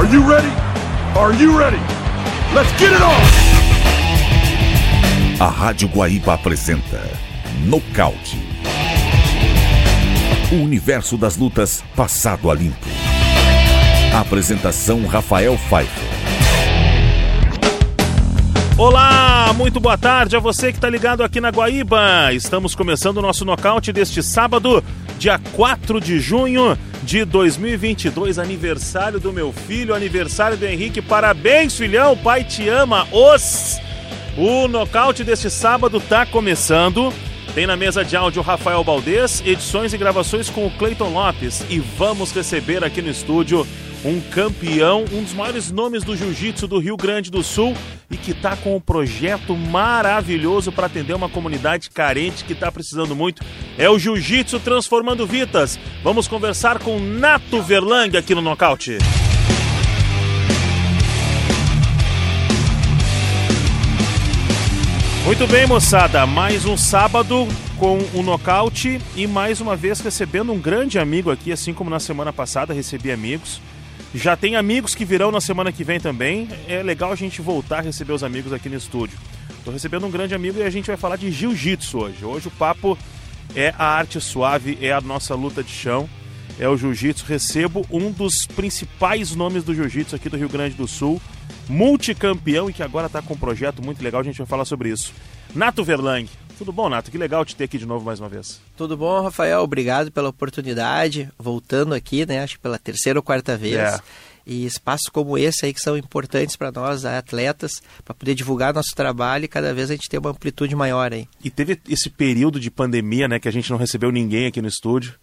Are you ready? Are you ready? Let's get it on! A Rádio Guaíba apresenta Nocaute. O universo das lutas passado a limpo. Apresentação Rafael Pfeiffer. Olá, muito boa tarde a você que está ligado aqui na Guaíba. Estamos começando o nosso nocaute deste sábado, dia 4 de junho de 2022, aniversário do meu filho, aniversário do Henrique. Parabéns, filhão, pai te ama. Os O nocaute deste sábado está começando. Tem na mesa de áudio Rafael Baldez, edições e gravações com o Cleiton Lopes e vamos receber aqui no estúdio um campeão, um dos maiores nomes do jiu-jitsu do Rio Grande do Sul e que está com um projeto maravilhoso para atender uma comunidade carente que está precisando muito. É o Jiu-Jitsu Transformando Vitas. Vamos conversar com Nato Verlang aqui no Nocaute. Muito bem, moçada. Mais um sábado com o nocaute e mais uma vez recebendo um grande amigo aqui, assim como na semana passada recebi amigos. Já tem amigos que virão na semana que vem também. É legal a gente voltar a receber os amigos aqui no estúdio. Estou recebendo um grande amigo e a gente vai falar de jiu-jitsu hoje. Hoje o papo é a arte suave, é a nossa luta de chão, é o jiu-jitsu. Recebo um dos principais nomes do jiu-jitsu aqui do Rio Grande do Sul, multicampeão e que agora está com um projeto muito legal. A gente vai falar sobre isso. Nato Verlang. Tudo bom, Nato? Que legal te ter aqui de novo mais uma vez. Tudo bom, Rafael? Obrigado pela oportunidade. Voltando aqui, né? Acho que pela terceira ou quarta vez. É. E espaços como esse aí que são importantes para nós, atletas, para poder divulgar nosso trabalho e cada vez a gente ter uma amplitude maior aí. E teve esse período de pandemia, né, que a gente não recebeu ninguém aqui no estúdio.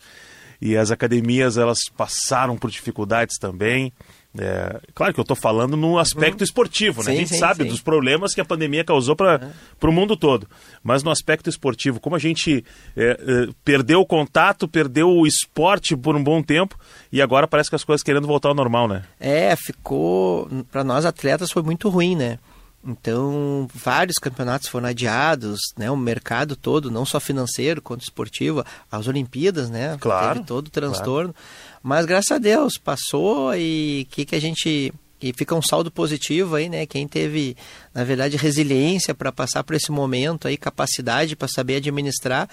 E as academias, elas passaram por dificuldades também. É, claro que eu estou falando no aspecto uhum. esportivo, né? Sim, a gente sim, sabe sim. dos problemas que a pandemia causou para o mundo todo. Mas no aspecto esportivo, como a gente é, é, perdeu o contato, perdeu o esporte por um bom tempo e agora parece que as coisas querendo voltar ao normal, né? É, ficou. Para nós atletas foi muito ruim, né? Então, vários campeonatos foram adiados, né? O mercado todo, não só financeiro quanto esportivo, as Olimpíadas, né? Claro. Teve todo o transtorno. Claro. Mas graças a Deus passou e que que a gente e fica um saldo positivo aí, né? Quem teve, na verdade, resiliência para passar por esse momento aí, capacidade para saber administrar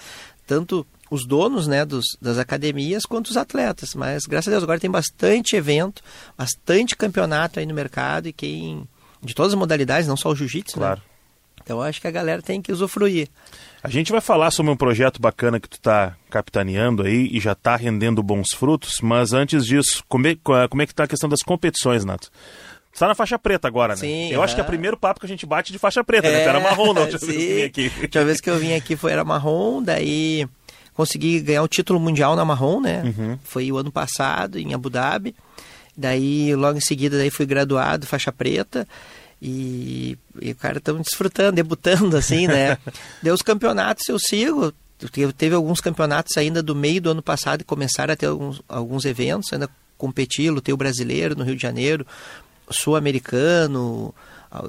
tanto os donos, né, dos, das academias quanto os atletas. Mas graças a Deus agora tem bastante evento, bastante campeonato aí no mercado e quem de todas as modalidades, não só o jiu-jitsu, né? claro. Né? Então acho que a galera tem que usufruir. A gente vai falar sobre um projeto bacana que tu está capitaneando aí e já está rendendo bons frutos, mas antes disso, como é, como é que está a questão das competições, Nato? Tu tá na faixa preta agora, né? Sim. Eu é. acho que é o primeiro papo que a gente bate de faixa preta, é, né? Tu era marrom não última vez que eu vim aqui. A última vez que eu vim aqui foi era marrom, daí consegui ganhar o título mundial na marrom, né? Uhum. Foi o ano passado, em Abu Dhabi. Daí, logo em seguida, daí fui graduado, faixa preta. E, e o cara estão desfrutando, debutando assim, né? Deu os campeonatos eu sigo. Teve alguns campeonatos ainda do meio do ano passado e começaram a ter alguns, alguns eventos, ainda competi, lutei o brasileiro no Rio de Janeiro, sul-americano,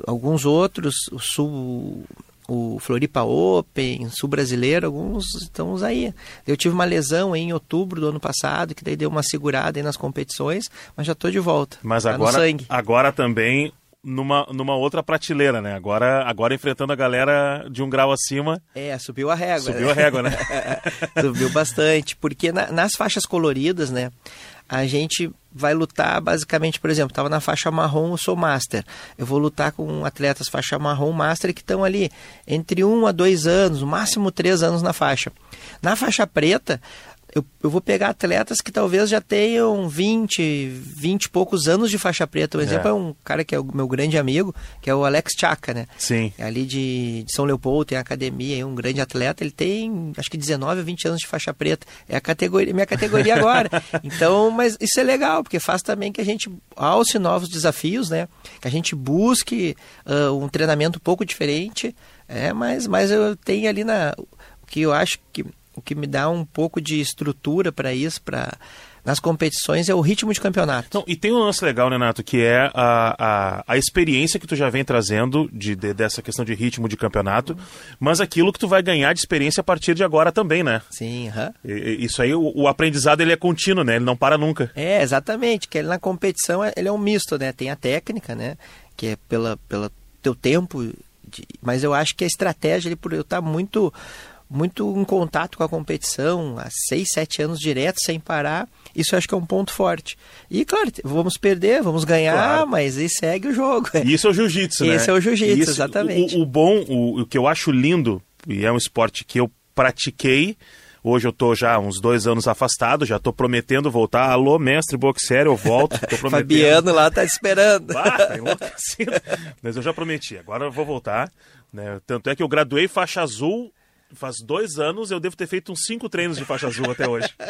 alguns outros, o sul o Floripa Open, Sul Brasileiro, alguns estamos aí. Eu tive uma lesão em outubro do ano passado, que daí deu uma segurada aí nas competições, mas já estou de volta. Mas tá agora, agora também numa, numa outra prateleira, né? Agora, agora enfrentando a galera de um grau acima. É, subiu a régua. Subiu né? a régua, né? subiu bastante. Porque na, nas faixas coloridas, né? A gente vai lutar basicamente, por exemplo, estava na faixa marrom, eu sou master. Eu vou lutar com atletas faixa marrom, master, que estão ali entre um a dois anos, no máximo três anos na faixa. Na faixa preta, eu, eu vou pegar atletas que talvez já tenham 20, 20 e poucos anos de faixa preta. Um exemplo é. é um cara que é o meu grande amigo, que é o Alex Chaka, né? Sim. É ali de, de São Leopoldo, tem academia, é um grande atleta. Ele tem, acho que 19 ou 20 anos de faixa preta. É a categoria, minha categoria agora. então, mas isso é legal, porque faz também que a gente alce novos desafios, né? Que a gente busque uh, um treinamento um pouco diferente. É, mas, mas eu tenho ali na. O que eu acho que o que me dá um pouco de estrutura para isso, para nas competições é o ritmo de campeonato. Não, e tem um lance legal, né, Nato, que é a, a, a experiência que tu já vem trazendo de, de, dessa questão de ritmo de campeonato, mas aquilo que tu vai ganhar de experiência a partir de agora também, né? Sim, aham. E- Isso aí, o, o aprendizado ele é contínuo, né? Ele não para nunca. É, exatamente, que ele na competição é- ele é um misto, né? Tem a técnica, né? Que é pela, pela teu tempo, de- mas eu acho que a estratégia ali por eu estar muito muito em contato com a competição, há seis, sete anos direto, sem parar, isso acho que é um ponto forte. E claro, vamos perder, vamos ganhar, Claro. mas aí segue o jogo. E isso é o jiu-jitsu, né? Esse é o jiu-jitsu, Isso- exatamente. O, o bom, o, o que eu acho lindo, e é um esporte que eu pratiquei, hoje eu tô já uns dois anos afastado, já tô prometendo voltar. Alô, mestre boxer, eu volto. Fabiano lá tá esperando. Tá enlouquecido. Mas eu já prometi, agora eu vou voltar. Né? Tanto é que eu graduei faixa azul faz dois anos, eu devo ter feito uns cinco treinos de faixa azul até hoje.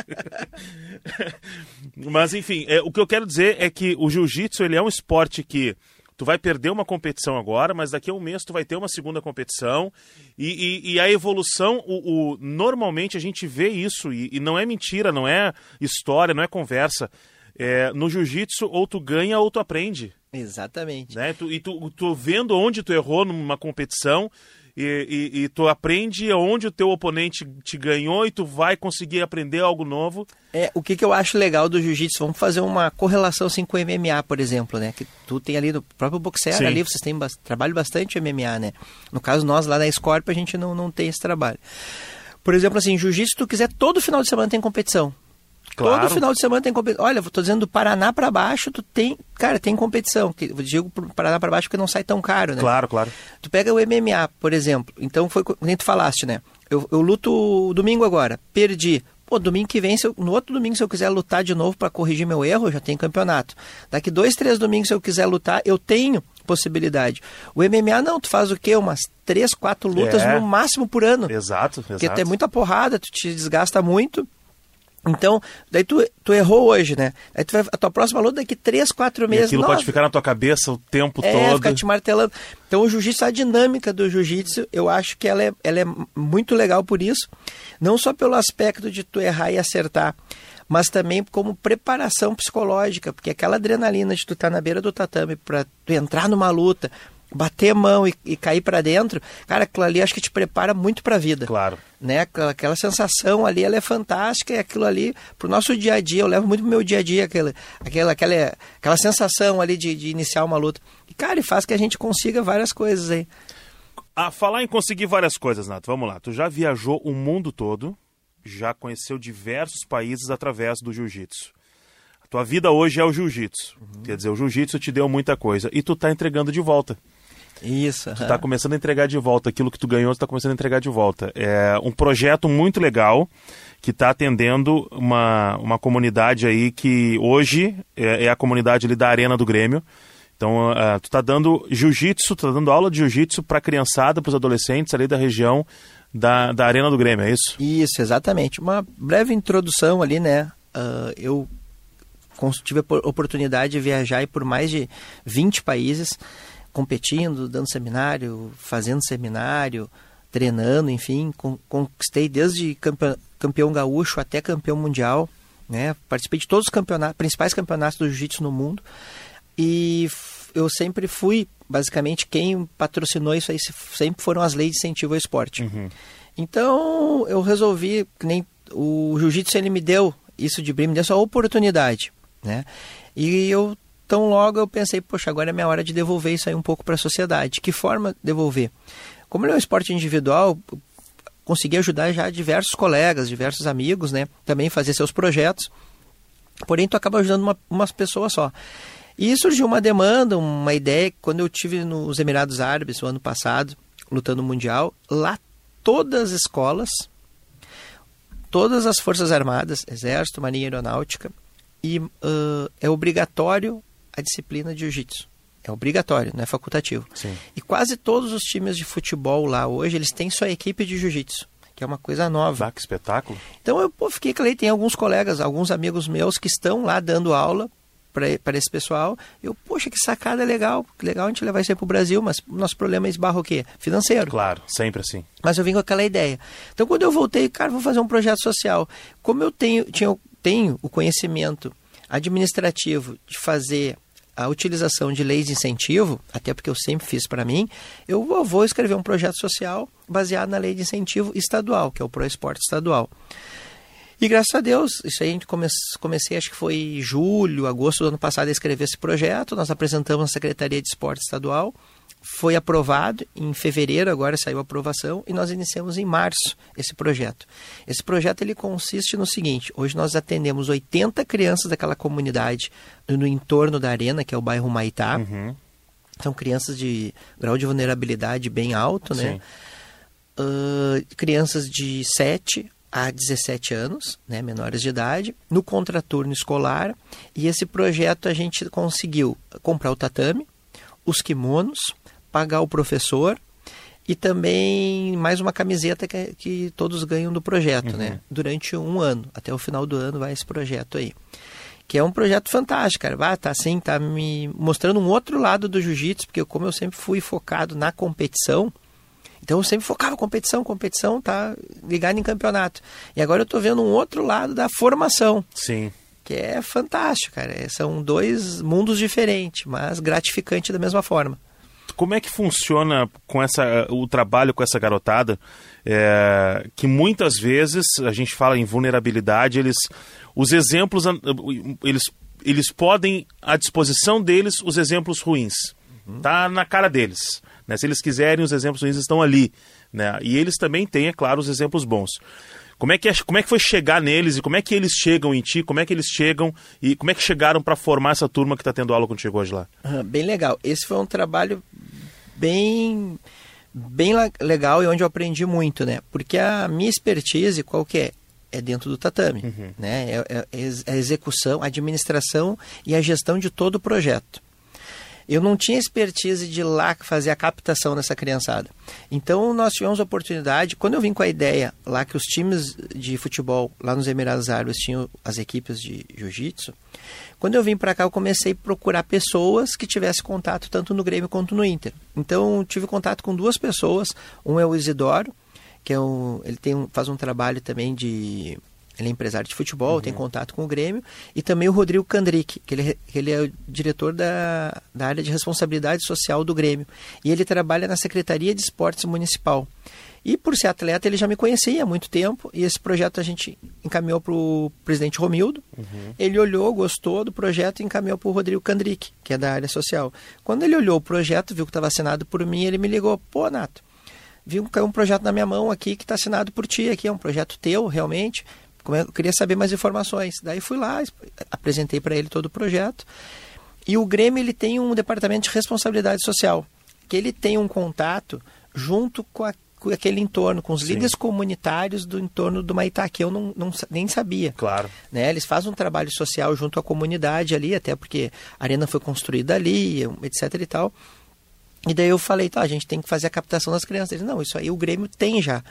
Mas enfim, é, o que eu quero dizer é que o jiu-jitsu ele é um esporte que tu vai perder uma competição agora, mas daqui a um mês tu vai ter uma segunda competição e, e- e a evolução, o, o- normalmente a gente vê isso e, e não é mentira, não é história, não é conversa. É, no jiu-jitsu ou tu ganha ou tu aprende Exatamente. né? Tu, e tu, tu vendo onde tu errou numa competição e, e- e tu aprende onde o teu oponente te ganhou e tu vai conseguir aprender algo novo. É, o que, que eu acho legal do jiu-jitsu, vamos fazer uma correlação assim com o MMA, por exemplo, né? Que tu tem ali no próprio boxer Sim. ali, vocês têm trabalho bastante MMA, né? No caso, nós lá na Scorpio, a gente não, não tem esse trabalho. Por exemplo, assim, jiu-jitsu, se tu quiser, todo final de semana tem competição. Claro. Todo final de semana tem competição. Olha, eu tô dizendo do Paraná pra baixo, tu tem, cara, tem competição. Que, eu digo Paraná pra baixo porque não sai tão caro, né? Claro, claro. Tu pega o MMA, por exemplo. Então foi nem tu falaste, né? Eu, eu luto domingo agora, perdi. Pô, domingo que vem, eu- no outro domingo, se eu quiser lutar de novo para corrigir meu erro, eu já tenho campeonato. Daqui dois, três domingos, se eu quiser lutar, eu tenho possibilidade. O MMA não, tu faz o quê? Umas três, quatro lutas É. no máximo por ano. Exato, Porque exato. tu é muita porrada, tu te desgasta muito. Então, daí tu, tu errou hoje, né? Aí tu vai, a tua próxima luta daqui três, quatro E meses. aquilo nossa, pode ficar na tua cabeça o tempo é, todo. ficar te martelando. Então o jiu-jitsu, a dinâmica do jiu-jitsu, eu acho que ela é, ela é muito legal por isso. Não só pelo aspecto de tu errar e acertar, mas também como preparação psicológica, porque aquela adrenalina de tu estar na beira do tatame para tu entrar numa luta, bater a mão e, e cair para dentro, cara, aquilo ali acho que te prepara muito para a vida Claro. né? Aquela, aquela sensação ali, ela é fantástica e aquilo ali, pro nosso dia a dia, eu levo muito pro meu dia a dia aquela, aquela, aquela, aquela sensação ali de, de iniciar uma luta. E, cara, e faz que a gente consiga várias coisas aí. A falar em conseguir várias coisas, Nato. Vamos lá. Tu já viajou o mundo todo, já conheceu diversos países através do jiu-jitsu. A tua vida hoje é o jiu-jitsu. Quer dizer, o jiu-jitsu te deu muita coisa e tu tá entregando de volta. Isso. Tu tá começando a entregar de volta aquilo que tu ganhou, tu tá começando a entregar de volta. É um projeto muito legal que está atendendo uma, uma comunidade aí que hoje é, é a comunidade ali da Arena do Grêmio. Então, ah, tu tá dando jiu-jitsu, tu tá dando aula de jiu-jitsu para criançada, para os adolescentes ali da região da, da Arena do Grêmio, é isso? Isso, exatamente. Uma breve introdução ali, né? Ah, eu tive a po- oportunidade de viajar por mais de 20 países, competindo, dando seminário, fazendo seminário, treinando, enfim. Con- conquistei desde campeão, campeão gaúcho até campeão mundial, né? Participei de todos os campeonatos, principais campeonatos do jiu-jitsu no mundo. E eu sempre fui, basicamente, quem patrocinou isso aí se- sempre foram as leis de incentivo ao esporte. Então eu resolvi, que nem o jiu-jitsu ele me deu isso de brim, me deu essa oportunidade, né? E eu tão logo eu pensei, poxa, agora é minha hora de devolver isso aí um pouco para a sociedade. Que forma devolver? Como ele é um esporte individual, consegui ajudar já diversos colegas, diversos amigos, né? Também fazer seus projetos. Porém, tu acaba ajudando uma, umas pessoas só. E surgiu uma demanda, uma ideia, quando eu tive nos Emirados Árabes o ano passado, lutando no Mundial, lá todas as escolas, todas as Forças Armadas, Exército, Marinha Aeronáutica, e ãh, é obrigatório a disciplina de Jiu-Jitsu. É obrigatório, não é facultativo. Sim. E quase todos os times de futebol lá hoje, eles têm sua equipe de Jiu-Jitsu, que é uma coisa nova. Vá, que espetáculo. Então eu pô, fiquei claro, tem alguns colegas, alguns amigos meus que estão lá dando aula para esse pessoal. Eu, poxa, que sacada legal, que legal a gente levar isso aí para o Brasil, mas o nosso problema é esbarra o quê? Financeiro. Claro, sempre assim. Mas eu vim com aquela ideia. Então, quando eu voltei, cara, vou fazer um projeto social. Como eu tenho, tinha, tenho o conhecimento administrativo de fazer a utilização de leis de incentivo, até porque eu sempre fiz para mim, eu vou escrever um projeto social baseado na lei de incentivo estadual, que é o ProEsporte estadual. E graças a Deus, isso aí a gente come, comecei, acho que foi julho, agosto do ano passado a escrever esse projeto. Nós apresentamos na Secretaria de Esporte Estadual. Foi aprovado em fevereiro, agora saiu a aprovação, e nós iniciamos em março esse projeto. Esse projeto ele consiste no seguinte: hoje nós atendemos 80 crianças daquela comunidade no entorno da arena, que é o bairro Maitá. Uhum. São crianças de grau de vulnerabilidade bem alto, né? Uh, crianças de 7 a 17 anos, né, menores de idade, no contraturno escolar. E esse projeto a gente conseguiu comprar o tatame, os kimonos, pagar o professor e também mais uma camiseta que, que todos ganham do projeto, uhum. né? Durante um ano, até o final do ano vai esse projeto aí. Que é um projeto fantástico, cara. Ah, tá assim, tá me mostrando um outro lado do jiu-jitsu, porque como eu sempre fui focado na competição, então eu sempre focava competição, competição, tá ligado em campeonato. E agora eu estou vendo um outro lado da formação. Sim. Que é fantástico, cara. É, são dois mundos diferentes, mas gratificante da mesma forma. Como é que funciona com essa, o trabalho com essa garotada? É, que muitas vezes a gente fala em vulnerabilidade, eles, os exemplos, eles, eles podem à disposição deles os exemplos ruins. Uhum. Tá na cara deles. Né? Se eles quiserem, os exemplos ruins estão ali. Né? E eles também têm, é claro, os exemplos bons. Como é, que é, como é que foi chegar neles e como é que eles chegam em ti? Como é que eles chegam e como é que chegaram para formar essa turma que está tendo aula contigo hoje lá? Ah, bem legal. Esse foi um trabalho bem bem legal e onde eu aprendi muito, né? Porque a minha expertise, qual que é? É dentro do tatame, uhum. né? É, é, é a execução, a administração e a gestão de todo o projeto eu não tinha expertise de lá fazer a captação dessa criançada. Então nós tivemos a oportunidade, quando eu vim com a ideia lá que os times de futebol lá nos Emirados Árabes tinham as equipes de jiu-jitsu, quando eu vim para cá eu comecei a procurar pessoas que tivessem contato tanto no Grêmio quanto no Inter. Então tive contato com duas pessoas, um é o Isidoro, que é um, ele tem um, faz um trabalho também de ele é empresário de futebol, uhum. tem contato com o Grêmio. E também o Rodrigo Kandrick, que ele, que ele é o diretor da, da área de responsabilidade social do Grêmio. E ele trabalha na Secretaria de Esportes Municipal. E por ser atleta, ele já me conhecia há muito tempo. E esse projeto a gente encaminhou para o presidente Romildo. Uhum. Ele olhou, gostou do projeto e encaminhou para o Rodrigo Kandrick, que é da área social. Quando ele olhou o projeto, viu que estava assinado por mim, ele me ligou: pô, Nato, viu que caiu um projeto na minha mão aqui que está assinado por ti aqui, é um projeto teu, realmente eu queria saber mais informações. Daí fui lá, apresentei para ele todo o projeto. E o Grêmio ele tem um departamento de responsabilidade social, que ele tem um contato junto com, a, com aquele entorno, com os Sim. líderes comunitários do entorno do Maitá, que eu não, não, nem sabia. Claro. Né? Eles fazem um trabalho social junto à comunidade ali, até porque a arena foi construída ali, etc e tal. E daí eu falei, tá, a gente tem que fazer a captação das crianças. Ele, não, isso aí o Grêmio tem já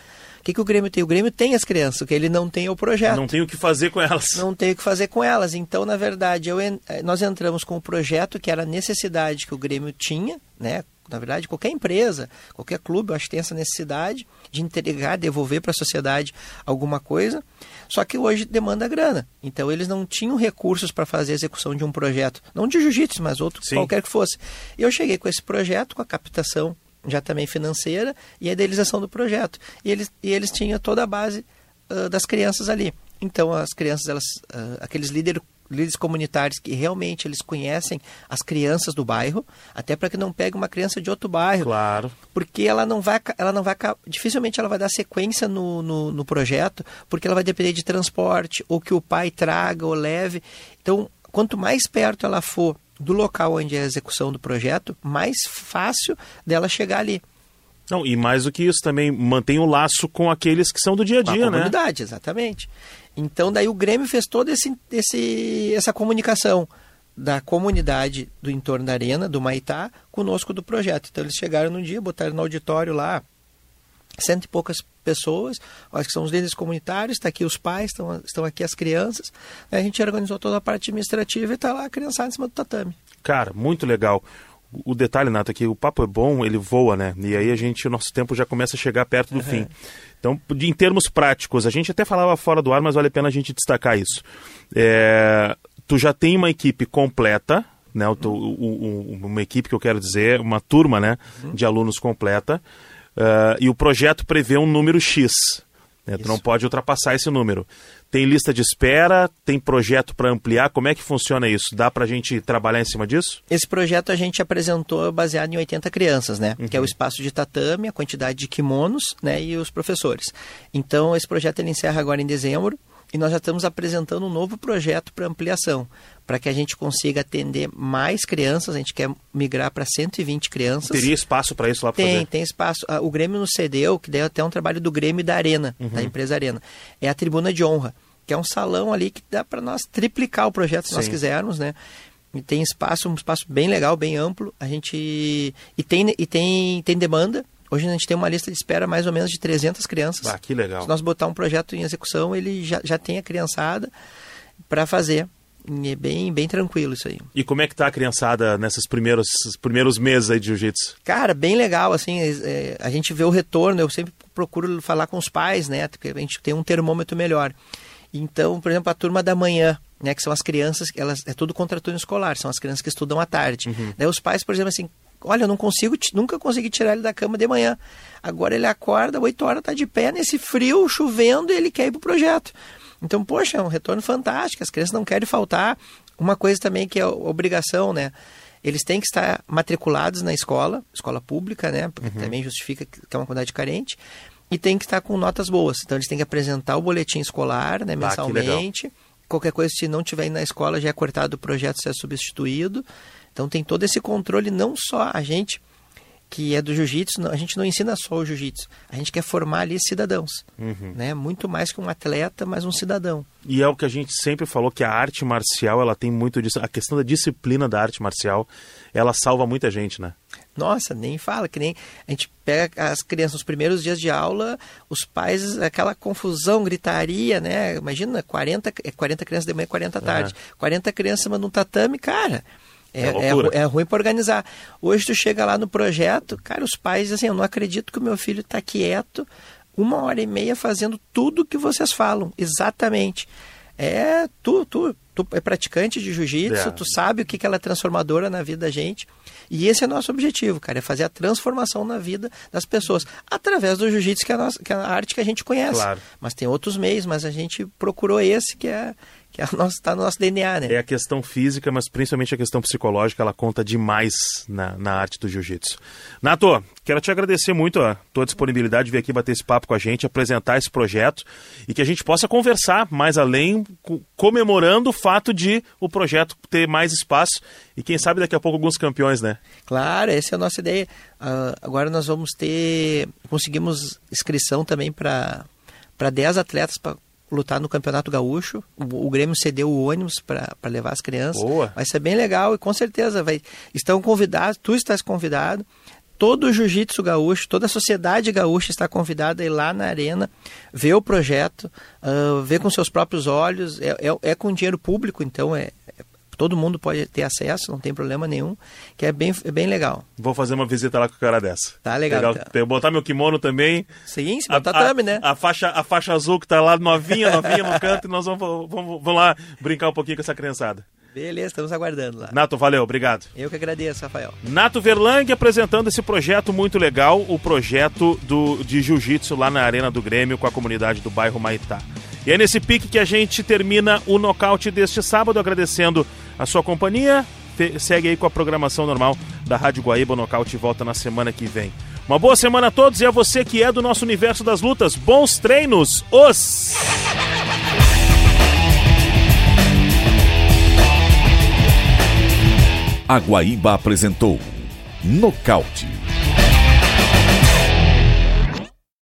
que, que o Grêmio tem? O Grêmio tem as crianças, o que ele não tem é o projeto. Não tem o que fazer com elas. Não tem o que fazer com elas. Então, na verdade, eu, eh, nós entramos com o projeto que era a necessidade que o Grêmio tinha, né? Na verdade, qualquer empresa, qualquer clube, eu acho que tem essa necessidade de entregar, devolver para a sociedade alguma coisa. Só que hoje demanda grana. Então eles não tinham recursos para fazer a execução de um projeto, não de jiu-jitsu, mas outro Sim. qualquer que fosse. E eu cheguei com esse projeto, com a captação já também financeira, e a idealização do projeto. E eles, e eles tinham toda a base uh, das crianças ali. Então, as crianças, elas, uh, aqueles líderes líderes comunitários que realmente eles conhecem as crianças do bairro, até para que não pegue uma criança de outro bairro. Claro. Porque ela não vai, ela não vai, dificilmente ela vai dar sequência no, no, no projeto, porque ela vai depender de transporte, ou que o pai traga ou leve. Então, quanto mais perto ela for do local onde é a execução do projeto, mais fácil dela chegar ali. Não, e mais do que isso, também mantém o laço com aqueles que são do dia a dia, a né? comunidade, exatamente. Então daí o Grêmio fez toda esse, esse, essa comunicação da comunidade do entorno da arena, do Maitá, conosco do projeto. Então eles chegaram no dia, botaram no auditório lá cento e poucas pessoas, acho que são os líderes comunitários, está aqui os pais, estão, estão aqui as crianças. A gente organizou toda a parte administrativa e está lá a criançada em cima do tatame. Cara, muito legal. O detalhe, Nato, é que o papo é bom, ele voa, né? E aí a gente, o nosso tempo já começa a chegar perto do uhum. fim. Então, em termos práticos, a gente até falava fora do ar, mas vale a pena a gente destacar isso. É, tu já tem uma equipe completa, né? O, o, uma equipe que eu quero dizer, uma turma, né? Uhum. De alunos completa. Uh, e o projeto prevê um número X. Né? Tu não pode ultrapassar esse número. Tem lista de espera, tem projeto para ampliar. Como é que funciona isso? Dá para a gente trabalhar em cima disso? Esse projeto a gente apresentou baseado em 80 crianças, né? Uhum. Que é o espaço de tatame, a quantidade de kimonos, né? E os professores. Então, esse projeto ele encerra agora em dezembro e nós já estamos apresentando um novo projeto para ampliação, para que a gente consiga atender mais crianças. A gente quer migrar para 120 crianças. Teria espaço para isso lá para fazer? Tem, tem espaço. Ah, o Grêmio nos cedeu, que daí é até um trabalho do Grêmio da Arena, uhum. da empresa Arena. É a tribuna de honra, que é um salão ali que dá para nós triplicar o projeto se Sim. nós quisermos, né? E tem espaço, um espaço bem legal, bem amplo. A gente e tem e tem tem demanda. Hoje a gente tem uma lista de espera mais ou menos de 300 crianças. Ah, que legal. Se nós botar um projeto em execução, ele já, já tem a criançada para fazer. E é bem, bem tranquilo isso aí. E como é que tá a criançada nesses primeiros, primeiros meses aí de jiu-jitsu? Cara, bem legal, assim, é, a gente vê o retorno, eu sempre procuro falar com os pais, né, porque a gente tem um termômetro melhor. Então, por exemplo, a turma da manhã, né, que são as crianças, elas é tudo contra turno escolar, são as crianças que estudam à tarde. Uhum. Daí os pais, por exemplo, assim, olha, eu não consigo, nunca consegui tirar ele da cama de manhã. Agora ele acorda, 8 horas, tá de pé nesse frio, chovendo, e ele quer ir pro projeto. Então, poxa, é um retorno fantástico, as crianças não querem faltar. Uma coisa também que é obrigação, né? Eles têm que estar matriculados na escola, escola pública, né? Porque uhum. também justifica que é uma comunidade carente. E tem que estar com notas boas. Então, eles têm que apresentar o boletim escolar, né? Mensalmente. Ah, Qualquer coisa, se não tiver na escola, já é cortado o projeto, se é substituído. Então tem todo esse controle, não só a gente que é do jiu-jitsu, a gente não ensina só o jiu-jitsu, a gente quer formar ali cidadãos, uhum. né? Muito mais que um atleta, mas um cidadão. E é o que a gente sempre falou que a arte marcial, ela tem muito disso, a questão da disciplina da arte marcial, ela salva muita gente, né? Nossa, nem fala, que nem a gente pega as crianças nos primeiros dias de aula, os pais, aquela confusão, gritaria, né? Imagina, 40, 40 é crianças de manhã, 40 à tarde. Uhum. 40 crianças num tatame, cara, é, é, é, ruim para organizar. Hoje tu chega lá no projeto, cara, os pais assim, eu não acredito que o meu filho está quieto uma hora e meia fazendo tudo que vocês falam, exatamente. É, tu, tu, tu é praticante de jiu-jitsu, é. tu sabe o que, que ela é transformadora na vida da gente. E esse é nosso objetivo, cara, é fazer a transformação na vida das pessoas, através do jiu-jitsu, que, é que é a arte que a gente conhece. Claro. Mas tem outros meios, mas a gente procurou esse que é, que é está no nosso DNA, né? É a questão física, mas principalmente a questão psicológica, ela conta demais na, na arte do jiu-jitsu. Nato, quero te agradecer muito a tua disponibilidade de vir aqui bater esse papo com a gente, apresentar esse projeto e que a gente possa conversar mais além, comemorando o fato de o projeto ter mais espaço e quem sabe daqui a pouco alguns campeões, né? Claro, essa é a nossa ideia. Uh, agora nós vamos ter, conseguimos inscrição também para para 10 atletas para lutar no Campeonato Gaúcho. O, o Grêmio cedeu o ônibus para levar as crianças. Boa. Vai ser bem legal e com certeza vai. Estão convidados, tu estás convidado. Todo o jiu-jitsu gaúcho, toda a sociedade gaúcha está convidada a ir lá na arena, ver o projeto, uh, ver com seus próprios olhos. É, é, é com dinheiro público, então é, todo mundo pode ter acesso, não tem problema nenhum, que é bem, é bem legal. Vou fazer uma visita lá com o cara dessa. Tá legal. legal. Então. Botar meu kimono também. Sim, sim botar a, né? A faixa, a faixa azul que tá lá novinha, novinha no canto, e nós vamos, vamos, vamos lá brincar um pouquinho com essa criançada. Beleza, estamos aguardando lá. Nato, valeu, obrigado. Eu que agradeço, Rafael. Nato Verlang apresentando esse projeto muito legal, o projeto do, de jiu-jitsu lá na Arena do Grêmio com a comunidade do bairro Maitá. E é nesse pique que a gente termina o nocaute deste sábado, agradecendo a sua companhia. Segue aí com a programação normal da Rádio Guaíba. Nocaute volta na semana que vem. Uma boa semana a todos e a você que é do nosso universo das lutas. Bons treinos! Os! A Guaíba apresentou Nocaute